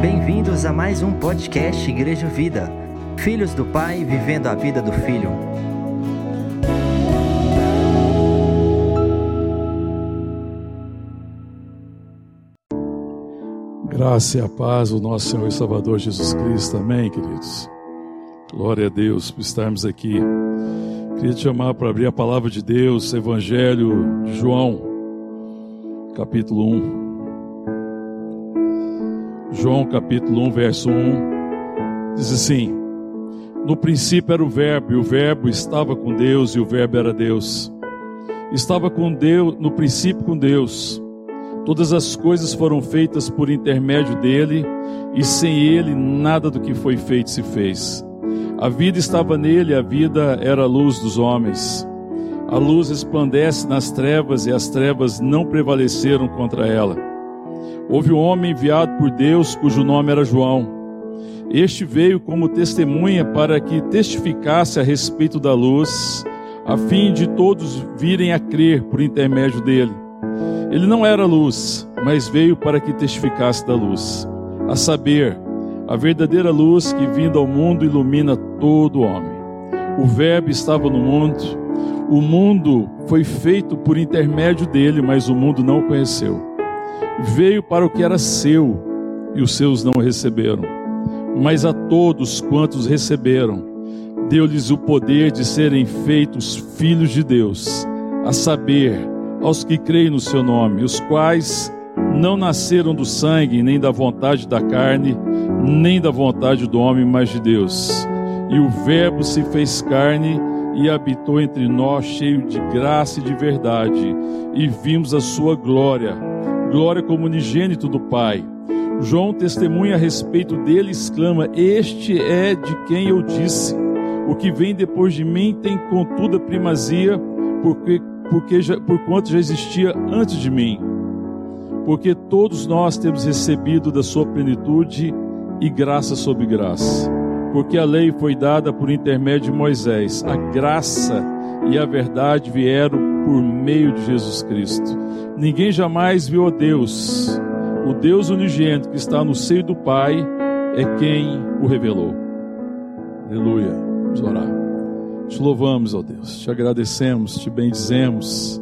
Bem-vindos a mais um podcast Igreja Vida. Filhos do Pai vivendo a vida do Filho. Graça e a paz do nosso Senhor e Salvador Jesus Cristo. Amém, queridos. Glória a Deus por estarmos aqui. Queria te chamar para abrir a palavra de Deus, Evangelho de João, capítulo 1. João capítulo 1, verso 1, diz assim: No princípio era o Verbo, e o Verbo estava com Deus, e o Verbo era Deus. Estava com Deus, no princípio com Deus. Todas as coisas foram feitas por intermédio dele, e sem ele nada do que foi feito se fez. A vida estava nele, a vida era a luz dos homens. A luz resplandece nas trevas, e as trevas não prevaleceram contra ela. Houve um homem enviado por Deus, cujo nome era João. Este veio como testemunha para que testificasse a respeito da luz, a fim de todos virem a crer por intermédio dele. Ele não era luz, mas veio para que testificasse da luz, a saber, a verdadeira luz que vindo ao mundo ilumina todo homem. O Verbo estava no mundo, o mundo foi feito por intermédio dele, mas o mundo não o conheceu veio para o que era seu e os seus não receberam. Mas a todos quantos receberam, deu-lhes o poder de serem feitos filhos de Deus, a saber, aos que creem no seu nome, os quais não nasceram do sangue, nem da vontade da carne, nem da vontade do homem, mas de Deus. E o Verbo se fez carne e habitou entre nós, cheio de graça e de verdade, e vimos a sua glória glória como unigênito do Pai. João testemunha a respeito dele e exclama: Este é de quem eu disse. O que vem depois de mim tem contudo a primazia, porque, porque já, por quanto já existia antes de mim. Porque todos nós temos recebido da sua plenitude e graça sobre graça. Porque a lei foi dada por intermédio de Moisés, a graça e a verdade vieram por meio de Jesus Cristo. Ninguém jamais viu a Deus. O Deus unigênito que está no seio do Pai é quem o revelou. Aleluia. Vamos orar. Te louvamos, ó Deus. Te agradecemos, te bendizemos.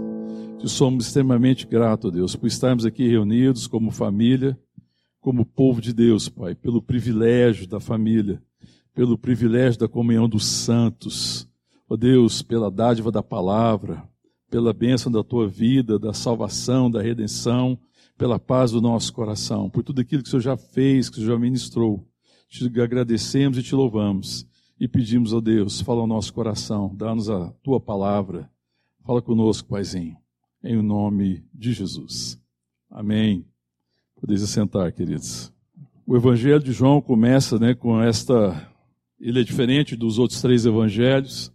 Te somos extremamente gratos, ó Deus, por estarmos aqui reunidos como família, como povo de Deus, Pai, pelo privilégio da família, pelo privilégio da comunhão dos santos. Ó Deus, pela dádiva da palavra, pela bênção da tua vida, da salvação, da redenção, pela paz do nosso coração, por tudo aquilo que o Senhor já fez, que o Senhor já ministrou. Te agradecemos e te louvamos e pedimos a Deus, fala ao nosso coração, dá-nos a tua palavra. Fala conosco, Paizinho, em nome de Jesus. Amém. Podeis assentar, queridos. O Evangelho de João começa né, com esta. Ele é diferente dos outros três evangelhos,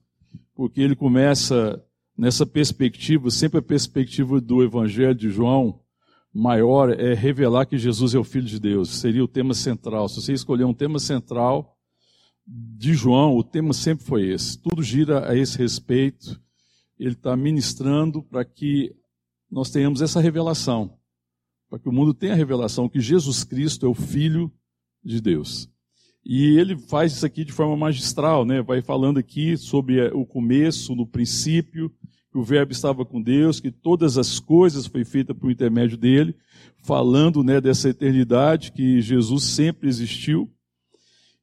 porque ele começa nessa perspectiva, sempre a perspectiva do Evangelho de João maior é revelar que Jesus é o Filho de Deus. Seria o tema central. Se você escolher um tema central de João, o tema sempre foi esse. Tudo gira a esse respeito. Ele está ministrando para que nós tenhamos essa revelação, para que o mundo tenha a revelação que Jesus Cristo é o Filho de Deus. E ele faz isso aqui de forma magistral, né? Vai falando aqui sobre eh, o começo, no princípio, que o Verbo estava com Deus, que todas as coisas foi feita por intermédio dele, falando, né, dessa eternidade que Jesus sempre existiu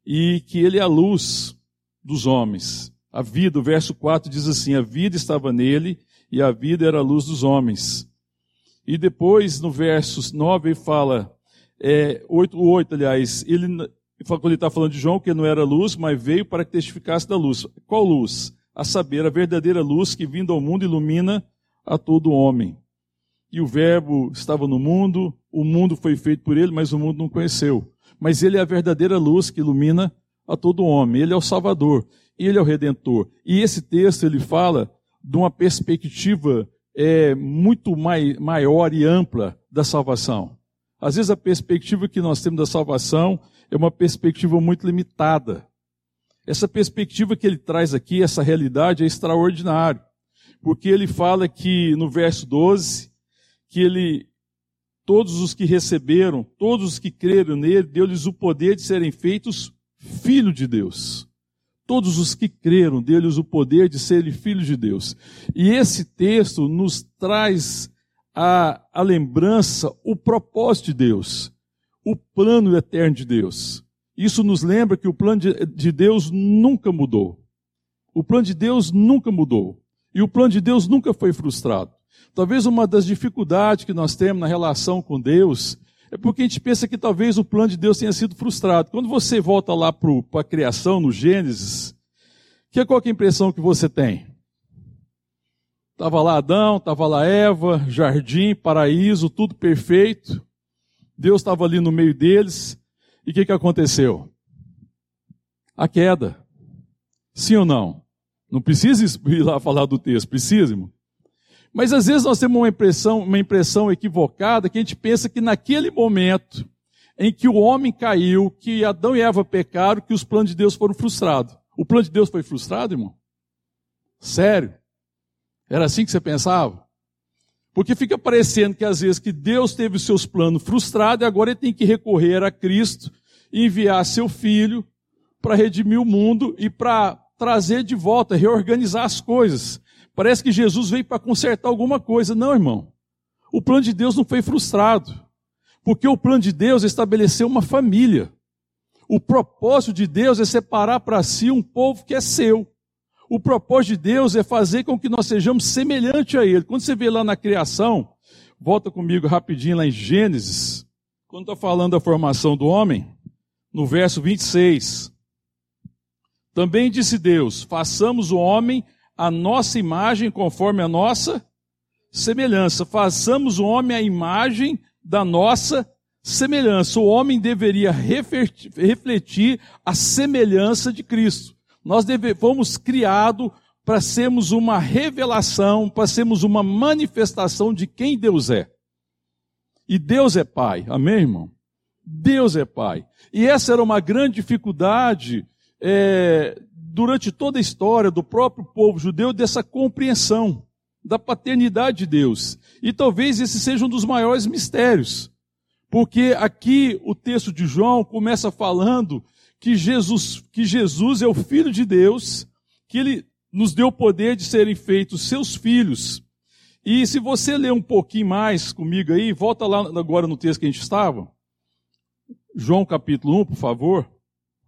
e que ele é a luz dos homens. A vida, o verso 4 diz assim: a vida estava nele e a vida era a luz dos homens. E depois, no verso 9, ele fala, é, 8, 8, aliás, ele quando ele está falando de João, que não era luz, mas veio para que testificasse da luz. Qual luz? A saber, a verdadeira luz que vindo ao mundo ilumina a todo homem. E o Verbo estava no mundo, o mundo foi feito por ele, mas o mundo não conheceu. Mas ele é a verdadeira luz que ilumina a todo homem. Ele é o Salvador, ele é o Redentor. E esse texto ele fala de uma perspectiva é, muito mai, maior e ampla da salvação. Às vezes a perspectiva que nós temos da salvação é uma perspectiva muito limitada. Essa perspectiva que ele traz aqui, essa realidade é extraordinária, porque ele fala que no verso 12 que ele todos os que receberam, todos os que creram nele, deu-lhes o poder de serem feitos filho de Deus. Todos os que creram, deu-lhes o poder de serem filhos de Deus. E esse texto nos traz a, a lembrança, o propósito de Deus, o plano eterno de Deus. Isso nos lembra que o plano de, de Deus nunca mudou. O plano de Deus nunca mudou. E o plano de Deus nunca foi frustrado. Talvez uma das dificuldades que nós temos na relação com Deus é porque a gente pensa que talvez o plano de Deus tenha sido frustrado. Quando você volta lá para a criação, no Gênesis, que, qual que é a impressão que você tem? Estava lá Adão, estava lá Eva, jardim, paraíso, tudo perfeito. Deus estava ali no meio deles. E o que, que aconteceu? A queda. Sim ou não? Não precisa ir lá falar do texto, precisa, irmão? Mas às vezes nós temos uma impressão, uma impressão equivocada que a gente pensa que naquele momento em que o homem caiu, que Adão e Eva pecaram, que os planos de Deus foram frustrados. O plano de Deus foi frustrado, irmão? Sério? Era assim que você pensava? Porque fica parecendo que às vezes que Deus teve os seus planos frustrados e agora ele tem que recorrer a Cristo e enviar seu filho para redimir o mundo e para trazer de volta, reorganizar as coisas. Parece que Jesus veio para consertar alguma coisa. Não, irmão. O plano de Deus não foi frustrado. Porque o plano de Deus estabeleceu uma família. O propósito de Deus é separar para si um povo que é seu. O propósito de Deus é fazer com que nós sejamos semelhantes a Ele. Quando você vê lá na criação, volta comigo rapidinho lá em Gênesis, quando está falando da formação do homem, no verso 26. Também disse Deus: façamos o homem a nossa imagem conforme a nossa semelhança. Façamos o homem a imagem da nossa semelhança. O homem deveria refletir a semelhança de Cristo. Nós deve, fomos criados para sermos uma revelação, para sermos uma manifestação de quem Deus é. E Deus é Pai, amém, irmão? Deus é Pai. E essa era uma grande dificuldade é, durante toda a história do próprio povo judeu, dessa compreensão da paternidade de Deus. E talvez esse seja um dos maiores mistérios. Porque aqui o texto de João começa falando que Jesus, que Jesus é o Filho de Deus, que ele nos deu o poder de serem feitos seus filhos. E se você ler um pouquinho mais comigo aí, volta lá agora no texto que a gente estava. João capítulo 1, por favor.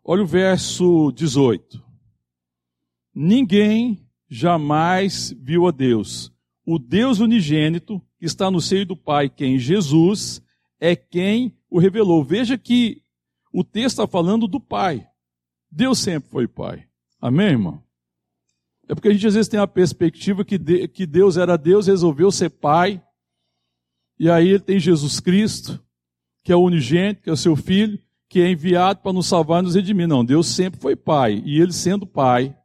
Olha o verso 18. Ninguém jamais viu a Deus. O Deus unigênito, que está no seio do Pai, quem Jesus, é quem o revelou. Veja que o texto está falando do Pai. Deus sempre foi Pai. Amém, irmão? É porque a gente às vezes tem a perspectiva que, de, que Deus era Deus, resolveu ser Pai, e aí ele tem Jesus Cristo, que é o unigênito, que é o seu Filho, que é enviado para nos salvar e nos redimir. Não, Deus sempre foi Pai, e ele sendo Pai,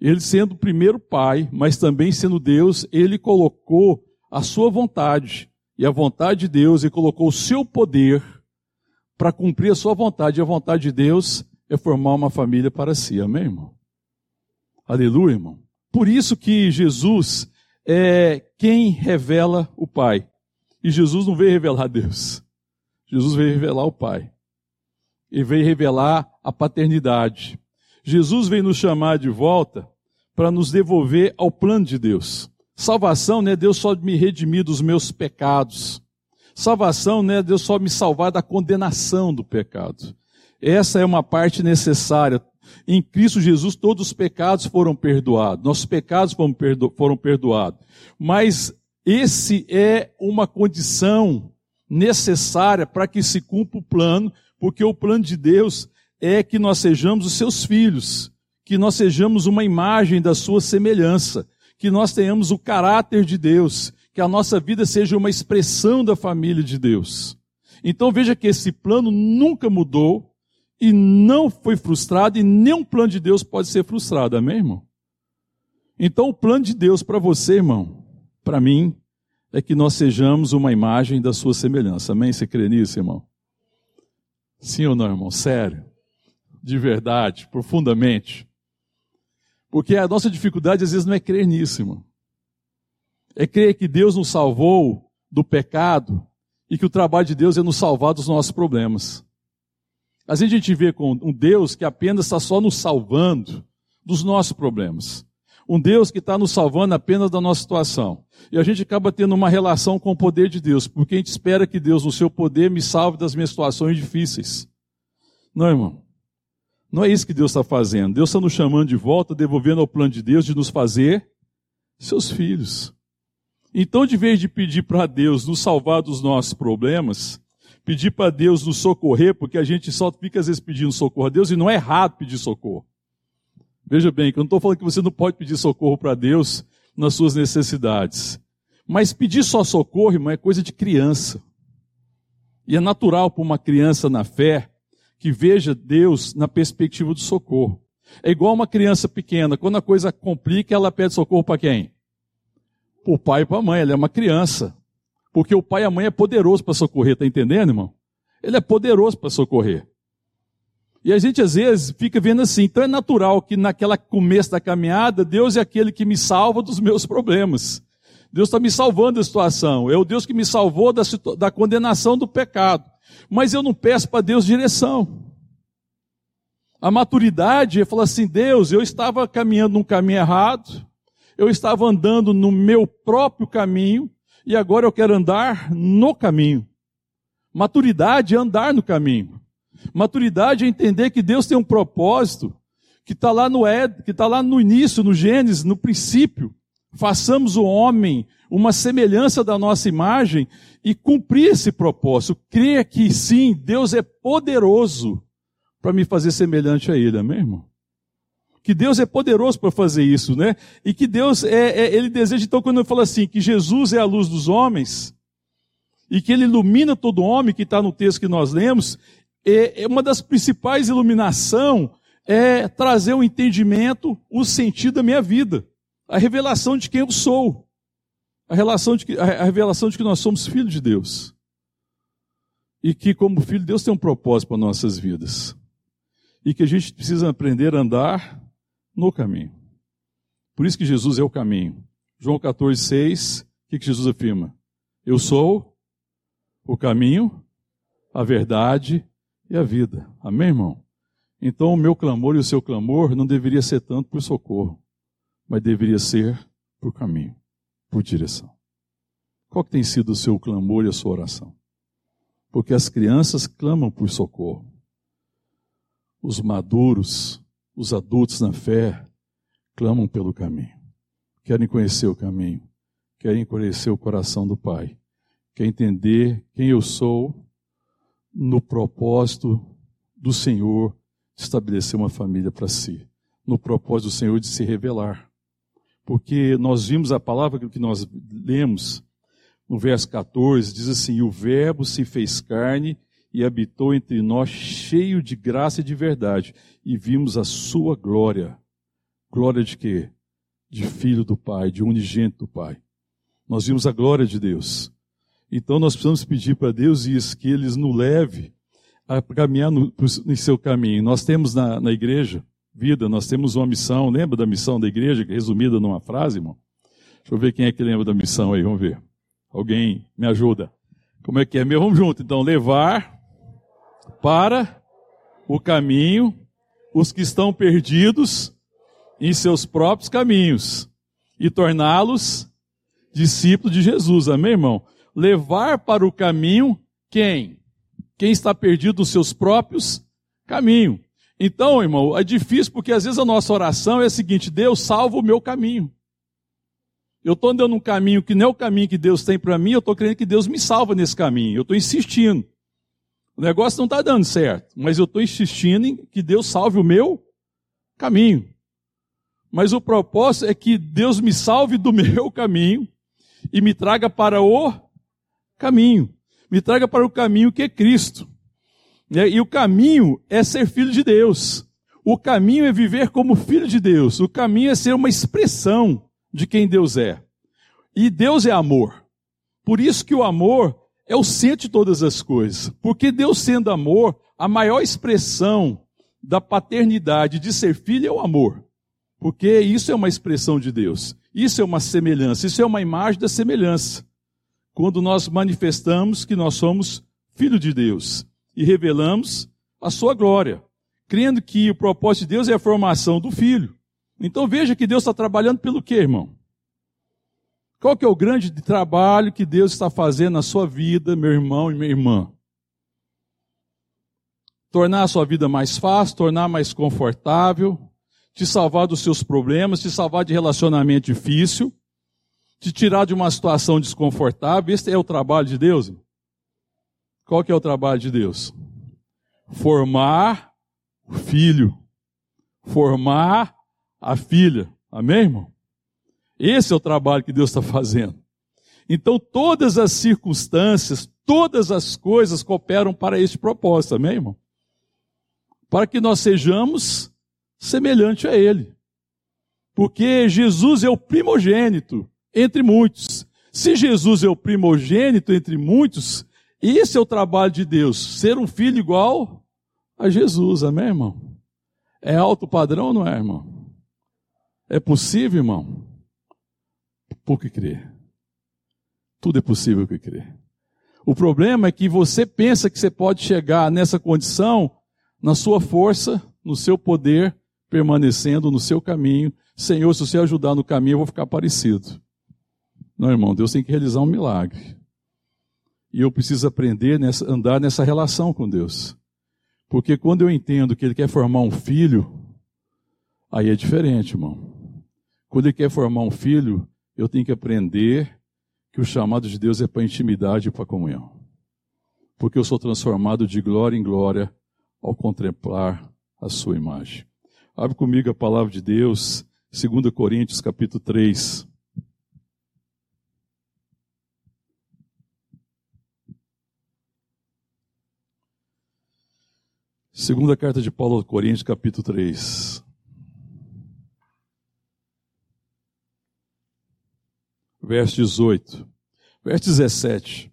ele sendo o primeiro Pai, mas também sendo Deus, ele colocou a sua vontade, e a vontade de Deus, e colocou o seu poder para cumprir a sua vontade. E a vontade de Deus é formar uma família para si. Amém, irmão? Aleluia, irmão. Por isso que Jesus é quem revela o Pai. E Jesus não veio revelar Deus. Jesus veio revelar o Pai. Ele veio revelar a paternidade. Jesus veio nos chamar de volta para nos devolver ao plano de Deus. Salvação não é Deus só me redimir dos meus pecados. Salvação não é Deus só me salvar da condenação do pecado. Essa é uma parte necessária. Em Cristo Jesus, todos os pecados foram perdoados. Nossos pecados foram, perdo foram perdoados. Mas esse é uma condição necessária para que se cumpra o plano, porque o plano de Deus é que nós sejamos os seus filhos, que nós sejamos uma imagem da sua semelhança, que nós tenhamos o caráter de Deus, que a nossa vida seja uma expressão da família de Deus. Então veja que esse plano nunca mudou e não foi frustrado e nenhum plano de Deus pode ser frustrado, amém, irmão? Então o plano de Deus para você, irmão, para mim, é que nós sejamos uma imagem da sua semelhança. Amém? Você crê nisso, irmão? Sim ou não, irmão? Sério. De verdade, profundamente. Porque a nossa dificuldade às vezes não é crer nisso, irmão é crer que Deus nos salvou do pecado e que o trabalho de Deus é nos salvar dos nossos problemas. Às vezes a gente vê com um Deus que apenas está só nos salvando dos nossos problemas. Um Deus que está nos salvando apenas da nossa situação. E a gente acaba tendo uma relação com o poder de Deus, porque a gente espera que Deus, no seu poder, me salve das minhas situações difíceis. Não, irmão. Não é isso que Deus está fazendo. Deus está nos chamando de volta, devolvendo ao plano de Deus de nos fazer seus filhos. Então, de vez de pedir para Deus nos salvar dos nossos problemas, pedir para Deus nos socorrer, porque a gente só fica às vezes pedindo socorro a Deus e não é errado pedir socorro. Veja bem, que eu não estou falando que você não pode pedir socorro para Deus nas suas necessidades. Mas pedir só socorro, irmão, é coisa de criança. E é natural para uma criança na fé que veja Deus na perspectiva do socorro. É igual uma criança pequena, quando a coisa complica, ela pede socorro para quem? Para o pai e para a mãe, ela é uma criança. Porque o pai e a mãe é poderoso para socorrer, tá entendendo, irmão? Ele é poderoso para socorrer. E a gente às vezes fica vendo assim, então é natural que naquela começo da caminhada, Deus é aquele que me salva dos meus problemas. Deus está me salvando da situação. É o Deus que me salvou da, da condenação do pecado. Mas eu não peço para Deus direção. A maturidade é falar assim: Deus, eu estava caminhando num caminho errado, eu estava andando no meu próprio caminho, e agora eu quero andar no caminho. Maturidade é andar no caminho. Maturidade é entender que Deus tem um propósito que está lá no Ed, que está lá no início, no Gênesis, no princípio. Façamos o homem uma semelhança da nossa imagem e cumprir esse propósito. Crer que sim, Deus é poderoso para me fazer semelhante a Ele, amém, irmão? Que Deus é poderoso para fazer isso, né? E que Deus é, é, ele deseja, então, quando eu falo assim, que Jesus é a luz dos homens, e que ele ilumina todo homem, que está no texto que nós lemos, é, é uma das principais iluminação é trazer o um entendimento, o sentido da minha vida, a revelação de quem eu sou, a, relação de que, a revelação de que nós somos filhos de Deus. E que, como filho de Deus, tem um propósito para nossas vidas. E que a gente precisa aprender a andar no caminho. Por isso que Jesus é o caminho. João 14, 6, o que, que Jesus afirma? Eu sou o caminho, a verdade e a vida. Amém, irmão? Então o meu clamor e o seu clamor não deveria ser tanto por socorro, mas deveria ser por caminho, por direção. Qual tem sido o seu clamor e a sua oração? Porque as crianças clamam por socorro. Os maduros os adultos na fé clamam pelo caminho. Querem conhecer o caminho. Querem conhecer o coração do Pai. Querem entender quem eu sou no propósito do Senhor de estabelecer uma família para si. No propósito do Senhor de se revelar. Porque nós vimos a palavra que nós lemos no verso 14, diz assim: O Verbo se fez carne e habitou entre nós cheio de graça e de verdade, e vimos a sua glória. Glória de quê? De filho do Pai, de unigênito do Pai. Nós vimos a glória de Deus. Então nós precisamos pedir para Deus isso, que Ele nos leve a caminhar no, no seu caminho. Nós temos na, na igreja, vida, nós temos uma missão, lembra da missão da igreja, resumida numa frase, irmão? Deixa eu ver quem é que lembra da missão aí, vamos ver. Alguém me ajuda. Como é que é? Meu, vamos junto. Então, levar para o caminho os que estão perdidos em seus próprios caminhos e torná-los discípulos de Jesus. Amém, irmão? Levar para o caminho quem? Quem está perdido nos seus próprios caminhos. Então, irmão, é difícil porque às vezes a nossa oração é a seguinte: Deus salva o meu caminho. Eu estou andando um caminho que não é o caminho que Deus tem para mim, eu estou crendo que Deus me salva nesse caminho. Eu estou insistindo. O negócio não está dando certo, mas eu estou insistindo em que Deus salve o meu caminho. Mas o propósito é que Deus me salve do meu caminho e me traga para o caminho. Me traga para o caminho que é Cristo. E o caminho é ser filho de Deus. O caminho é viver como filho de Deus. O caminho é ser uma expressão de quem Deus é. E Deus é amor. Por isso que o amor é o centro de todas as coisas. Porque Deus sendo amor, a maior expressão da paternidade de ser filho é o amor. Porque isso é uma expressão de Deus. Isso é uma semelhança, isso é uma imagem da semelhança. quando nós manifestamos que nós somos filho de Deus e revelamos a sua glória, crendo que o propósito de Deus é a formação do filho. Então veja que Deus está trabalhando pelo quê, irmão? Qual que é o grande trabalho que Deus está fazendo na sua vida, meu irmão e minha irmã? Tornar a sua vida mais fácil, tornar mais confortável, te salvar dos seus problemas, te salvar de relacionamento difícil, te tirar de uma situação desconfortável. Esse é o trabalho de Deus. Qual que é o trabalho de Deus? Formar o filho, formar a filha. Amém, irmão? Esse é o trabalho que Deus está fazendo. Então, todas as circunstâncias, todas as coisas cooperam para este propósito, amém, irmão? Para que nós sejamos semelhante a Ele. Porque Jesus é o primogênito entre muitos. Se Jesus é o primogênito entre muitos, esse é o trabalho de Deus, ser um filho igual a Jesus, amém, irmão? É alto padrão, não é, irmão? É possível, irmão? Por que crer. Tudo é possível que crer. O problema é que você pensa que você pode chegar nessa condição na sua força, no seu poder, permanecendo no seu caminho. Senhor, se você ajudar no caminho, eu vou ficar parecido. Não, irmão, Deus tem que realizar um milagre. E eu preciso aprender a andar nessa relação com Deus. Porque quando eu entendo que Ele quer formar um filho, aí é diferente, irmão. Quando Ele quer formar um filho, eu tenho que aprender que o chamado de Deus é para intimidade e para comunhão. Porque eu sou transformado de glória em glória ao contemplar a sua imagem. Abre comigo a palavra de Deus, 2 Coríntios capítulo 3. Segunda carta de Paulo aos Coríntios, capítulo 3. Verso 18. Verso 17.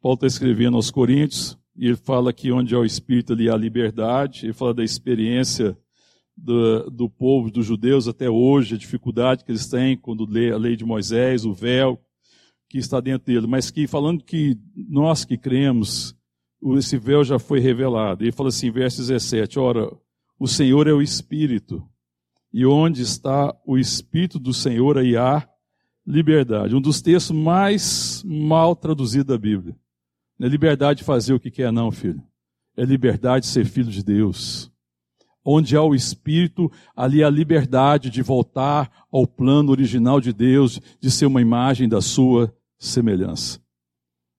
Paulo está escrevendo aos Coríntios, e ele fala que onde há o Espírito ali há liberdade, ele fala da experiência do, do povo, dos judeus até hoje, a dificuldade que eles têm quando lê a lei de Moisés, o véu que está dentro dele, mas que falando que nós que cremos, esse véu já foi revelado. Ele fala assim, verso 17, ora, o Senhor é o Espírito, e onde está o Espírito do Senhor, aí há liberdade. Um dos textos mais mal traduzidos da Bíblia. Não é liberdade de fazer o que quer, não, filho. É liberdade de ser filho de Deus. Onde há o Espírito, ali há a liberdade de voltar ao plano original de Deus, de ser uma imagem da sua semelhança.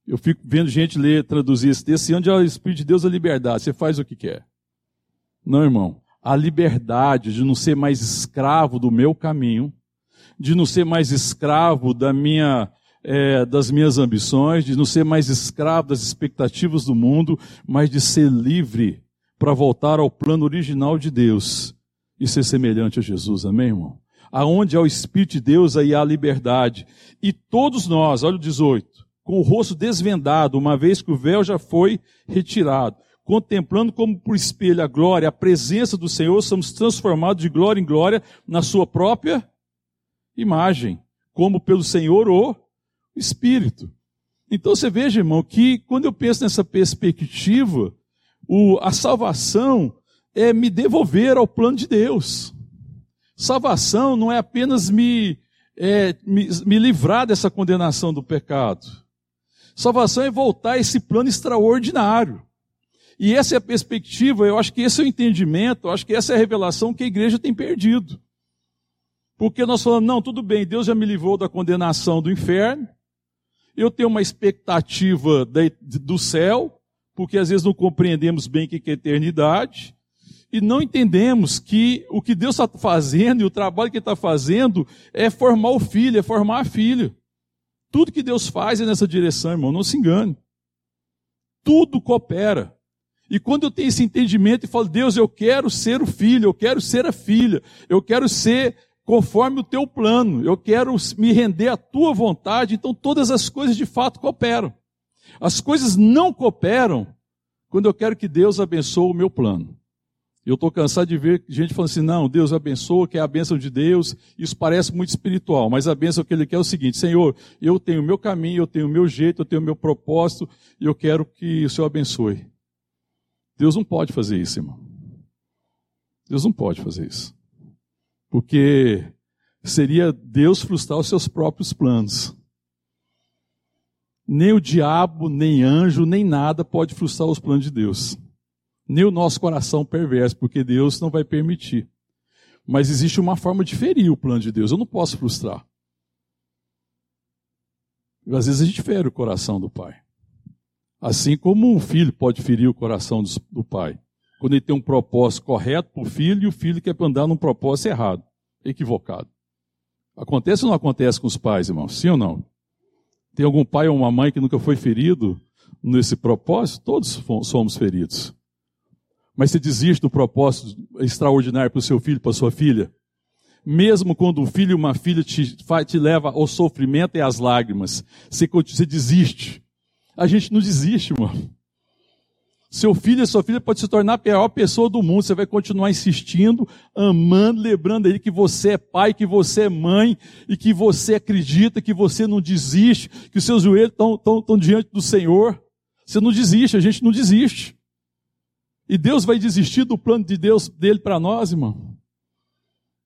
Eu fico vendo gente ler, traduzir esse texto, onde há o Espírito de Deus, a liberdade. Você faz o que quer. Não, irmão. A liberdade de não ser mais escravo do meu caminho, de não ser mais escravo da minha, é, das minhas ambições, de não ser mais escravo das expectativas do mundo, mas de ser livre para voltar ao plano original de Deus e ser semelhante a Jesus. Amém, irmão? Aonde há o Espírito de Deus, aí há liberdade. E todos nós, olha o 18, com o rosto desvendado, uma vez que o véu já foi retirado, contemplando como por espelho a glória, a presença do Senhor, somos transformados de glória em glória na sua própria imagem, como pelo Senhor o Espírito. Então você veja, irmão, que quando eu penso nessa perspectiva, o, a salvação é me devolver ao plano de Deus. Salvação não é apenas me, é, me, me livrar dessa condenação do pecado. Salvação é voltar a esse plano extraordinário. E essa é a perspectiva, eu acho que esse é o entendimento, eu acho que essa é a revelação que a igreja tem perdido. Porque nós falamos, não, tudo bem, Deus já me livrou da condenação do inferno, eu tenho uma expectativa do céu, porque às vezes não compreendemos bem o que é eternidade, e não entendemos que o que Deus está fazendo e o trabalho que Ele está fazendo é formar o filho, é formar a filha. Tudo que Deus faz é nessa direção, irmão, não se engane. Tudo coopera. E quando eu tenho esse entendimento e falo, Deus, eu quero ser o filho, eu quero ser a filha, eu quero ser conforme o teu plano. Eu quero me render à tua vontade, então todas as coisas de fato cooperam. As coisas não cooperam quando eu quero que Deus abençoe o meu plano. Eu estou cansado de ver gente falando assim, não, Deus abençoa, que é a bênção de Deus. Isso parece muito espiritual, mas a bênção que ele quer é o seguinte, Senhor, eu tenho o meu caminho, eu tenho o meu jeito, eu tenho o meu propósito, e eu quero que o Senhor abençoe. Deus não pode fazer isso, irmão. Deus não pode fazer isso. Porque seria Deus frustrar os seus próprios planos. Nem o diabo, nem anjo, nem nada pode frustrar os planos de Deus nem o nosso coração perverso, porque Deus não vai permitir. Mas existe uma forma de ferir o plano de Deus. Eu não posso frustrar. Às vezes a gente fere o coração do pai. Assim como um filho pode ferir o coração do pai. Quando ele tem um propósito correto para o filho e o filho quer andar num propósito errado, equivocado. Acontece ou não acontece com os pais, irmão? Sim ou não? Tem algum pai ou uma mãe que nunca foi ferido nesse propósito? Todos somos feridos mas você desiste do propósito extraordinário para o seu filho, para a sua filha. Mesmo quando um filho e uma filha te, te leva ao sofrimento e às lágrimas, você, você desiste. A gente não desiste, mano. Seu filho e sua filha pode se tornar a pior pessoa do mundo. Você vai continuar insistindo, amando, lembrando ele que você é pai, que você é mãe, e que você acredita, que você não desiste, que os seus joelhos estão, estão, estão diante do Senhor. Você não desiste, a gente não desiste. E Deus vai desistir do plano de Deus dele para nós, irmão?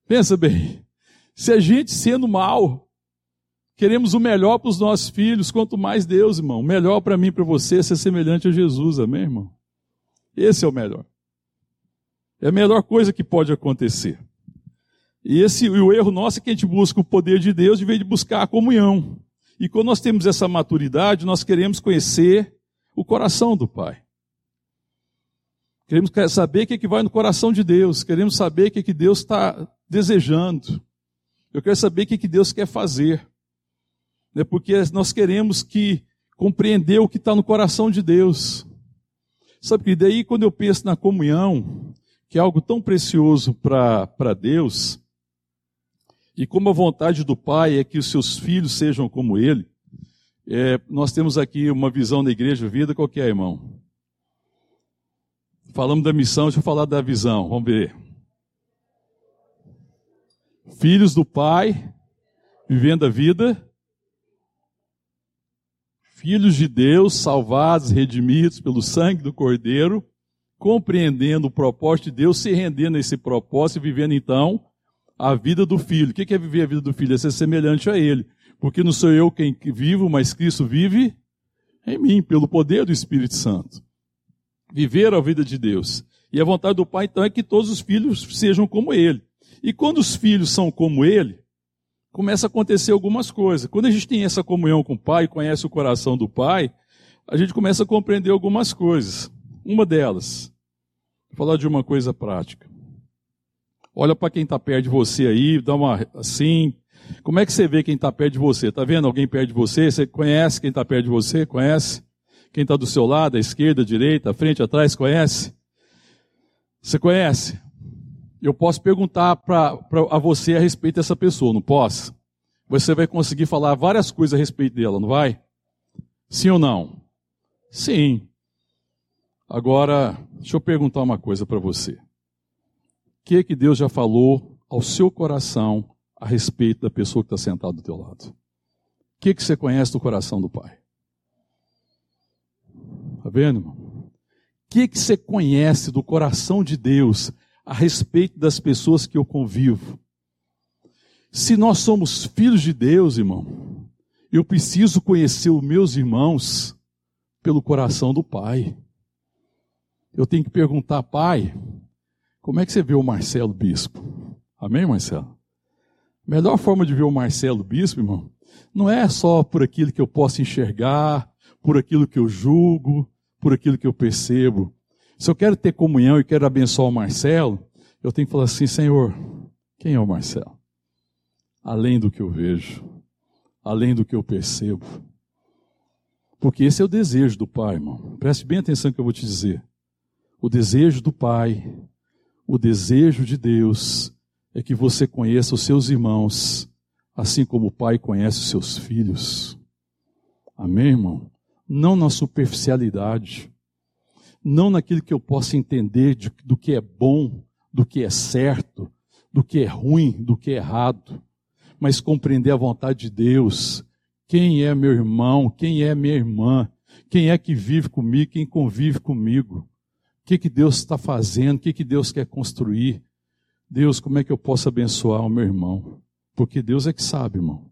Pensa bem. Se a gente sendo mal, queremos o melhor para os nossos filhos, quanto mais Deus, irmão. O melhor para mim e para você é ser semelhante a Jesus, amém, irmão? Esse é o melhor. É a melhor coisa que pode acontecer. E esse o erro nosso é que a gente busca o poder de Deus em vez de buscar a comunhão. E quando nós temos essa maturidade, nós queremos conhecer o coração do Pai. Queremos saber o que, é que vai no coração de Deus. Queremos saber o que, é que Deus está desejando. Eu quero saber o que, é que Deus quer fazer. Né? Porque nós queremos que compreender o que está no coração de Deus. Sabe que daí quando eu penso na comunhão, que é algo tão precioso para Deus, e como a vontade do Pai é que os seus filhos sejam como Ele, é, nós temos aqui uma visão da igreja vida, qual é, irmão? Falamos da missão, deixa eu falar da visão. Vamos ver. Filhos do Pai, vivendo a vida. Filhos de Deus, salvados, redimidos pelo sangue do Cordeiro, compreendendo o propósito de Deus, se rendendo a esse propósito e vivendo então a vida do Filho. O que é viver a vida do Filho? É ser semelhante a Ele. Porque não sou eu quem vivo, mas Cristo vive em mim, pelo poder do Espírito Santo viver a vida de Deus. E a vontade do Pai, então, é que todos os filhos sejam como Ele. E quando os filhos são como Ele, começa a acontecer algumas coisas. Quando a gente tem essa comunhão com o Pai, conhece o coração do Pai, a gente começa a compreender algumas coisas. Uma delas, vou falar de uma coisa prática. Olha para quem está perto de você aí, dá uma assim. Como é que você vê quem está perto de você? Está vendo alguém perto de você? Você conhece quem está perto de você? Conhece? Quem está do seu lado, à esquerda, à direita, à frente, atrás, conhece? Você conhece? Eu posso perguntar pra, a você a respeito dessa pessoa, não posso? Você vai conseguir falar várias coisas a respeito dela, não vai? Sim ou não? Sim. Agora, deixa eu perguntar uma coisa para você. O que, que Deus já falou ao seu coração a respeito da pessoa que está sentada do teu lado? O que, que você conhece do coração do Pai? Está vendo, irmão? O que, que você conhece do coração de Deus a respeito das pessoas que eu convivo? Se nós somos filhos de Deus, irmão, eu preciso conhecer os meus irmãos pelo coração do Pai. Eu tenho que perguntar, Pai, como é que você vê o Marcelo Bispo? Amém, Marcelo? A melhor forma de ver o Marcelo Bispo, irmão, não é só por aquilo que eu posso enxergar, por aquilo que eu julgo, por aquilo que eu percebo. Se eu quero ter comunhão e quero abençoar o Marcelo, eu tenho que falar assim: Senhor, quem é o Marcelo? Além do que eu vejo, além do que eu percebo. Porque esse é o desejo do Pai, irmão. Preste bem atenção que eu vou te dizer. O desejo do Pai, o desejo de Deus, é que você conheça os seus irmãos, assim como o Pai conhece os seus filhos. Amém, irmão? não na superficialidade, não naquilo que eu possa entender de, do que é bom, do que é certo, do que é ruim, do que é errado, mas compreender a vontade de Deus. Quem é meu irmão? Quem é minha irmã? Quem é que vive comigo? Quem convive comigo? O que, que Deus está fazendo? O que, que Deus quer construir? Deus, como é que eu posso abençoar o meu irmão? Porque Deus é que sabe, irmão.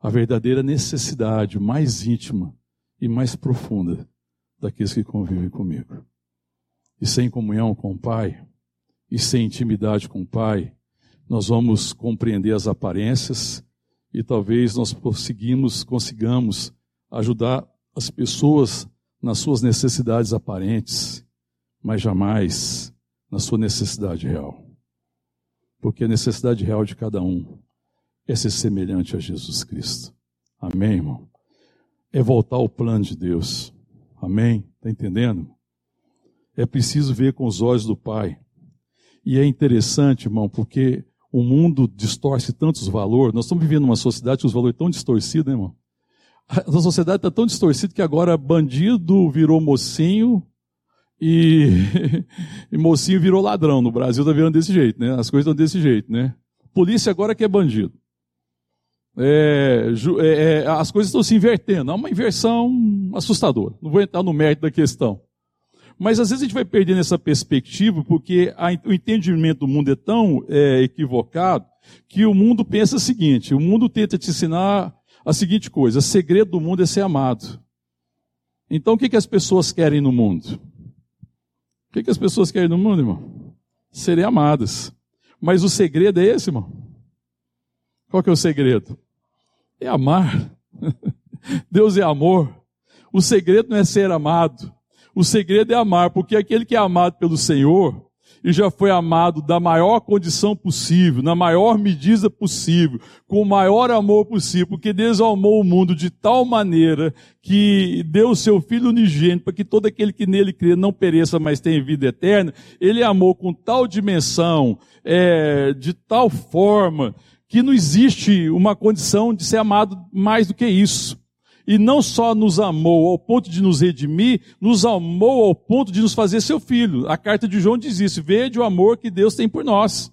A verdadeira necessidade mais íntima e mais profunda daqueles que convivem comigo. E sem comunhão com o Pai, e sem intimidade com o Pai, nós vamos compreender as aparências e talvez nós conseguimos, consigamos ajudar as pessoas nas suas necessidades aparentes, mas jamais na sua necessidade real. Porque a necessidade real de cada um é ser semelhante a Jesus Cristo. Amém, irmão? É voltar ao plano de Deus. Amém? Está entendendo? É preciso ver com os olhos do Pai. E é interessante, irmão, porque o mundo distorce tantos valores. Nós estamos vivendo uma sociedade que os valores estão distorcidos, né, irmão? A sociedade está tão distorcida que agora bandido virou mocinho e, e mocinho virou ladrão. No Brasil está virando desse jeito, né? As coisas estão desse jeito, né? Polícia agora que é bandido. É, é, é, as coisas estão se invertendo. É uma inversão assustadora. Não vou entrar no mérito da questão. Mas às vezes a gente vai perdendo essa perspectiva porque a, o entendimento do mundo é tão é, equivocado que o mundo pensa o seguinte: o mundo tenta te ensinar a seguinte coisa: o segredo do mundo é ser amado. Então o que, que as pessoas querem no mundo? O que, que as pessoas querem no mundo, irmão? Serem amadas. Mas o segredo é esse, irmão? Qual que é o segredo? É amar. Deus é amor. O segredo não é ser amado. O segredo é amar, porque aquele que é amado pelo Senhor, e já foi amado da maior condição possível, na maior medida possível, com o maior amor possível, porque Deus amou o mundo de tal maneira que deu o seu Filho unigênito para que todo aquele que nele crê não pereça, mas tenha vida eterna. Ele amou com tal dimensão, é, de tal forma, que não existe uma condição de ser amado mais do que isso e não só nos amou ao ponto de nos redimir, nos amou ao ponto de nos fazer seu filho. A carta de João diz isso: veja o amor que Deus tem por nós.